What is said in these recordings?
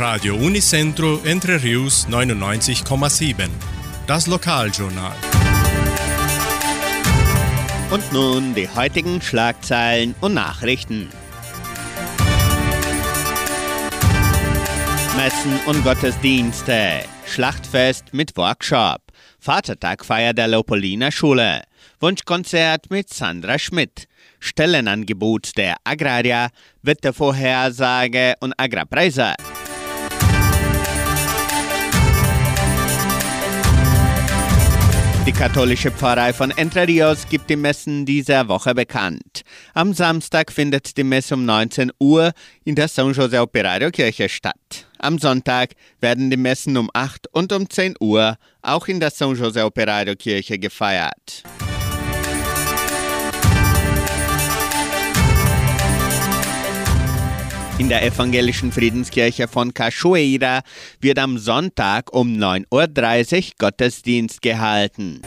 Radio Unicentro Entre Rius 99,7. Das Lokaljournal. Und nun die heutigen Schlagzeilen und Nachrichten. Messen und Gottesdienste. Schlachtfest mit Workshop. Vatertagfeier der Leopoldiner Schule. Wunschkonzert mit Sandra Schmidt. Stellenangebot der Agraria, Wettervorhersage und Agrarpreise. Die katholische Pfarrei von Entre Rios gibt die Messen dieser Woche bekannt. Am Samstag findet die Messe um 19 Uhr in der San José Operario Kirche statt. Am Sonntag werden die Messen um 8 und um 10 Uhr auch in der San José Operario Kirche gefeiert. In der evangelischen Friedenskirche von Cachoeira wird am Sonntag um 9.30 Uhr Gottesdienst gehalten.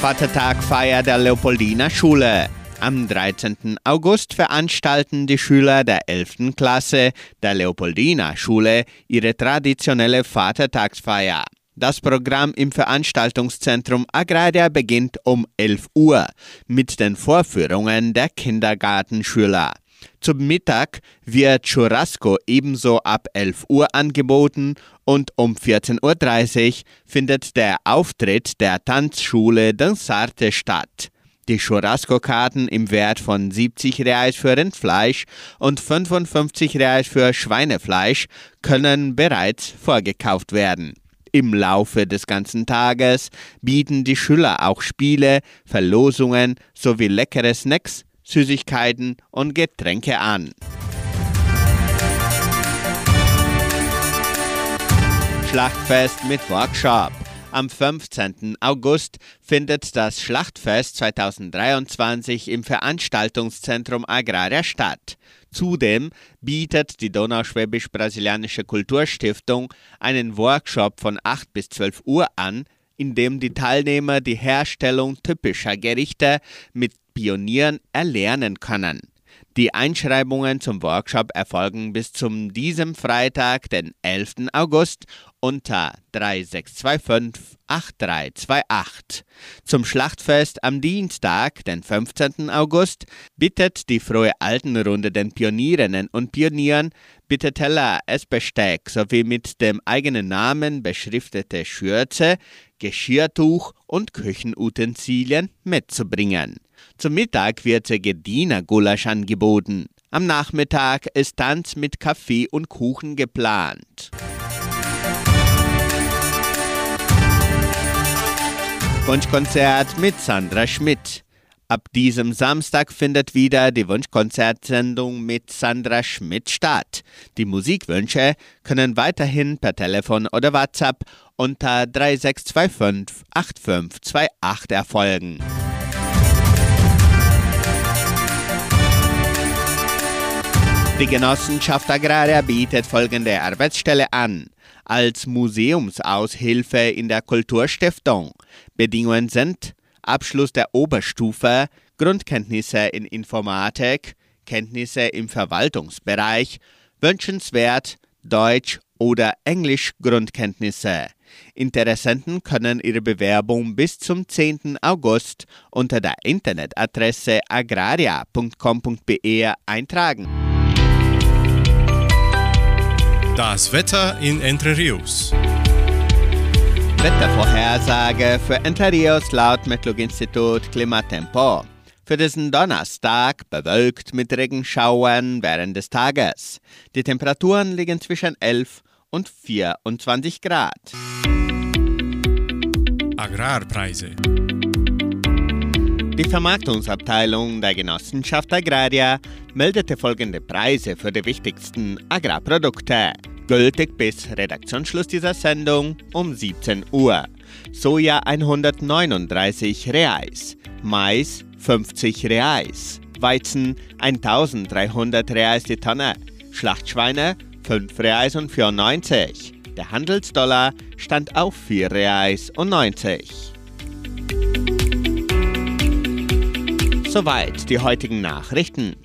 Vatertagfeier der Leopoldiner Schule. Am 13. August veranstalten die Schüler der 11. Klasse der Leopoldiner Schule ihre traditionelle Vatertagsfeier. Das Programm im Veranstaltungszentrum Agraria beginnt um 11 Uhr mit den Vorführungen der Kindergartenschüler. Zum Mittag wird Churrasco ebenso ab 11 Uhr angeboten und um 14.30 Uhr findet der Auftritt der Tanzschule Dansarte statt. Die Churrasco-Karten im Wert von 70 Reais für Rindfleisch und 55 Reais für Schweinefleisch können bereits vorgekauft werden. Im Laufe des ganzen Tages bieten die Schüler auch Spiele, Verlosungen sowie leckere Snacks, Süßigkeiten und Getränke an. Schlachtfest mit Workshop. Am 15. August findet das Schlachtfest 2023 im Veranstaltungszentrum Agraria statt. Zudem bietet die Donauschwäbisch-Brasilianische Kulturstiftung einen Workshop von 8 bis 12 Uhr an, in dem die Teilnehmer die Herstellung typischer Gerichte mit Pionieren erlernen können. Die Einschreibungen zum Workshop erfolgen bis zum diesem Freitag, den 11. August, unter 3625 8328. Zum Schlachtfest am Dienstag, den 15. August, bittet die Frohe Altenrunde den Pionierinnen und Pionieren, bitte Teller, Essbesteck sowie mit dem eigenen Namen beschriftete Schürze, Geschirrtuch und Küchenutensilien mitzubringen. Zum Mittag wird Segediner Gulasch angeboten. Am Nachmittag ist Tanz mit Kaffee und Kuchen geplant. Wunschkonzert mit Sandra Schmidt. Ab diesem Samstag findet wieder die Wunschkonzertsendung mit Sandra Schmidt statt. Die Musikwünsche können weiterhin per Telefon oder WhatsApp unter 3625 8528 erfolgen. Die Genossenschaft Agraria bietet folgende Arbeitsstelle an. Als Museumsaushilfe in der Kulturstiftung. Bedingungen sind Abschluss der Oberstufe, Grundkenntnisse in Informatik, Kenntnisse im Verwaltungsbereich, wünschenswert Deutsch oder Englisch Grundkenntnisse. Interessenten können ihre Bewerbung bis zum 10. August unter der Internetadresse agraria.com.br eintragen. Das Wetter in Entre Rios. Wettervorhersage für Entre Rios laut Metlog-Institut Klimatempo. Für diesen Donnerstag bewölkt mit Regenschauern während des Tages. Die Temperaturen liegen zwischen 11 und 24 Grad. Agrarpreise. Die Vermarktungsabteilung der Genossenschaft Agraria meldete folgende Preise für die wichtigsten Agrarprodukte. Gültig bis Redaktionsschluss dieser Sendung um 17 Uhr. Soja 139 Reais, Mais 50 Reais, Weizen 1300 Reais die Tonne, Schlachtschweine 5 Reais und 94. Der Handelsdollar stand auf 4 Reais und 90. Soweit die heutigen Nachrichten.